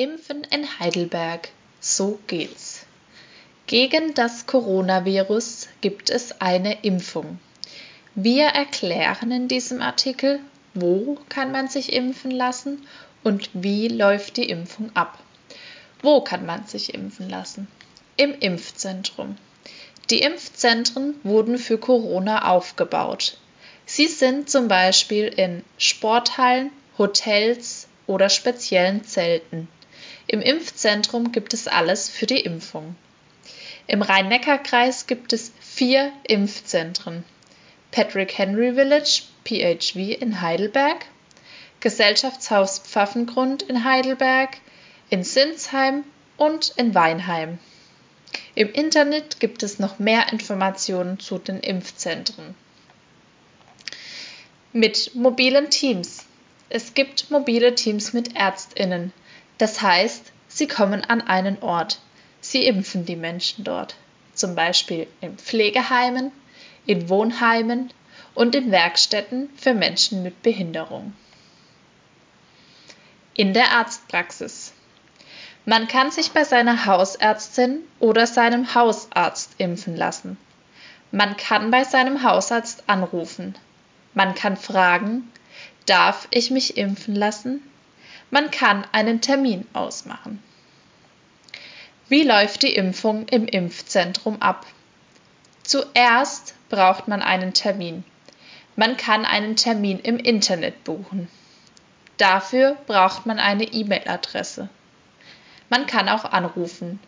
Impfen in Heidelberg. So geht's. Gegen das Coronavirus gibt es eine Impfung. Wir erklären in diesem Artikel, wo kann man sich impfen lassen und wie läuft die Impfung ab. Wo kann man sich impfen lassen? Im Impfzentrum. Die Impfzentren wurden für Corona aufgebaut. Sie sind zum Beispiel in Sporthallen, Hotels oder speziellen Zelten. Im Impfzentrum gibt es alles für die Impfung. Im Rhein-Neckar-Kreis gibt es vier Impfzentren. Patrick Henry Village, PHV in Heidelberg, Gesellschaftshaus Pfaffengrund in Heidelberg, in Sinsheim und in Weinheim. Im Internet gibt es noch mehr Informationen zu den Impfzentren. Mit mobilen Teams. Es gibt mobile Teams mit Ärztinnen, das heißt, sie kommen an einen Ort. Sie impfen die Menschen dort. Zum Beispiel in Pflegeheimen, in Wohnheimen und in Werkstätten für Menschen mit Behinderung. In der Arztpraxis. Man kann sich bei seiner Hausärztin oder seinem Hausarzt impfen lassen. Man kann bei seinem Hausarzt anrufen. Man kann fragen, darf ich mich impfen lassen? Man kann einen Termin ausmachen. Wie läuft die Impfung im Impfzentrum ab? Zuerst braucht man einen Termin. Man kann einen Termin im Internet buchen. Dafür braucht man eine E-Mail-Adresse. Man kann auch anrufen.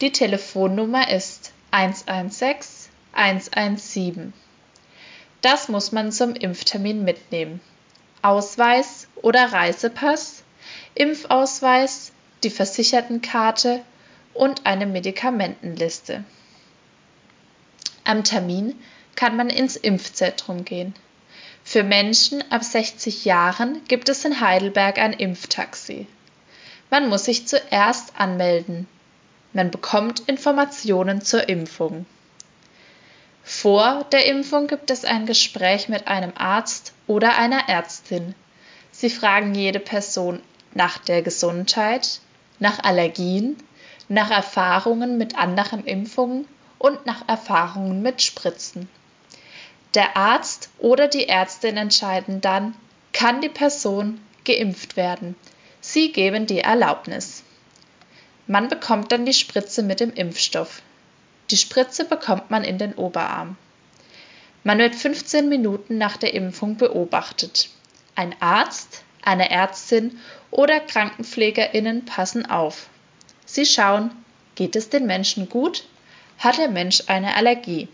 Die Telefonnummer ist 116 117. Das muss man zum Impftermin mitnehmen. Ausweis oder Reisepass Impfausweis, die Versichertenkarte und eine Medikamentenliste. Am Termin kann man ins Impfzentrum gehen. Für Menschen ab 60 Jahren gibt es in Heidelberg ein Impftaxi. Man muss sich zuerst anmelden. Man bekommt Informationen zur Impfung. Vor der Impfung gibt es ein Gespräch mit einem Arzt oder einer Ärztin. Sie fragen jede Person nach der Gesundheit, nach Allergien, nach Erfahrungen mit anderen Impfungen und nach Erfahrungen mit Spritzen. Der Arzt oder die Ärztin entscheiden dann, kann die Person geimpft werden. Sie geben die Erlaubnis. Man bekommt dann die Spritze mit dem Impfstoff. Die Spritze bekommt man in den Oberarm. Man wird 15 Minuten nach der Impfung beobachtet. Ein Arzt, eine Ärztin oder Krankenpflegerinnen passen auf. Sie schauen, geht es den Menschen gut? Hat der Mensch eine Allergie?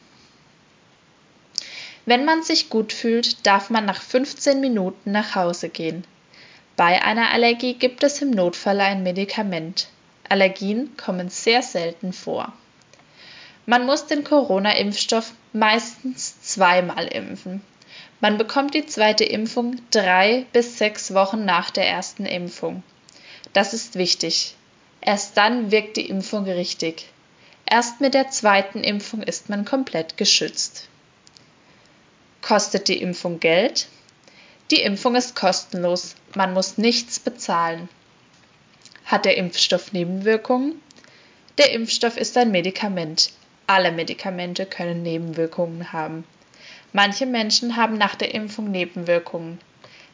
Wenn man sich gut fühlt, darf man nach 15 Minuten nach Hause gehen. Bei einer Allergie gibt es im Notfall ein Medikament. Allergien kommen sehr selten vor. Man muss den Corona-Impfstoff meistens zweimal impfen. Man bekommt die zweite Impfung drei bis sechs Wochen nach der ersten Impfung. Das ist wichtig. Erst dann wirkt die Impfung richtig. Erst mit der zweiten Impfung ist man komplett geschützt. Kostet die Impfung Geld? Die Impfung ist kostenlos. Man muss nichts bezahlen. Hat der Impfstoff Nebenwirkungen? Der Impfstoff ist ein Medikament. Alle Medikamente können Nebenwirkungen haben. Manche Menschen haben nach der Impfung Nebenwirkungen.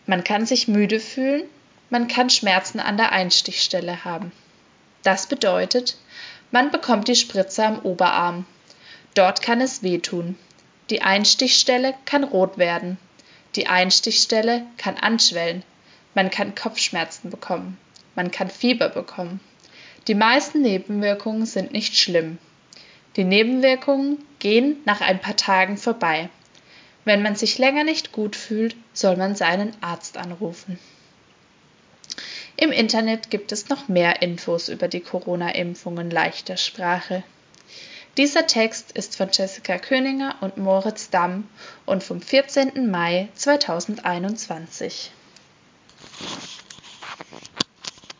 Man kann sich müde fühlen, man kann Schmerzen an der Einstichstelle haben. Das bedeutet, man bekommt die Spritze am Oberarm. Dort kann es wehtun. Die Einstichstelle kann rot werden. Die Einstichstelle kann anschwellen. Man kann Kopfschmerzen bekommen. Man kann Fieber bekommen. Die meisten Nebenwirkungen sind nicht schlimm. Die Nebenwirkungen gehen nach ein paar Tagen vorbei. Wenn man sich länger nicht gut fühlt, soll man seinen Arzt anrufen. Im Internet gibt es noch mehr Infos über die Corona-Impfungen leichter Sprache. Dieser Text ist von Jessica Köninger und Moritz Damm und vom 14. Mai 2021.